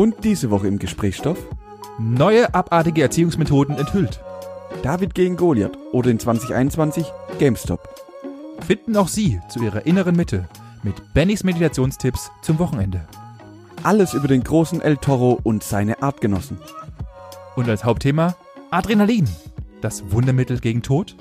Und diese Woche im Gesprächsstoff? Neue abartige Erziehungsmethoden enthüllt. David gegen Goliath oder in 2021 GameStop. Finden auch Sie zu Ihrer inneren Mitte mit Bennys Meditationstipps zum Wochenende. Alles über den großen El Toro und seine Artgenossen. Und als Hauptthema Adrenalin, das Wundermittel gegen Tod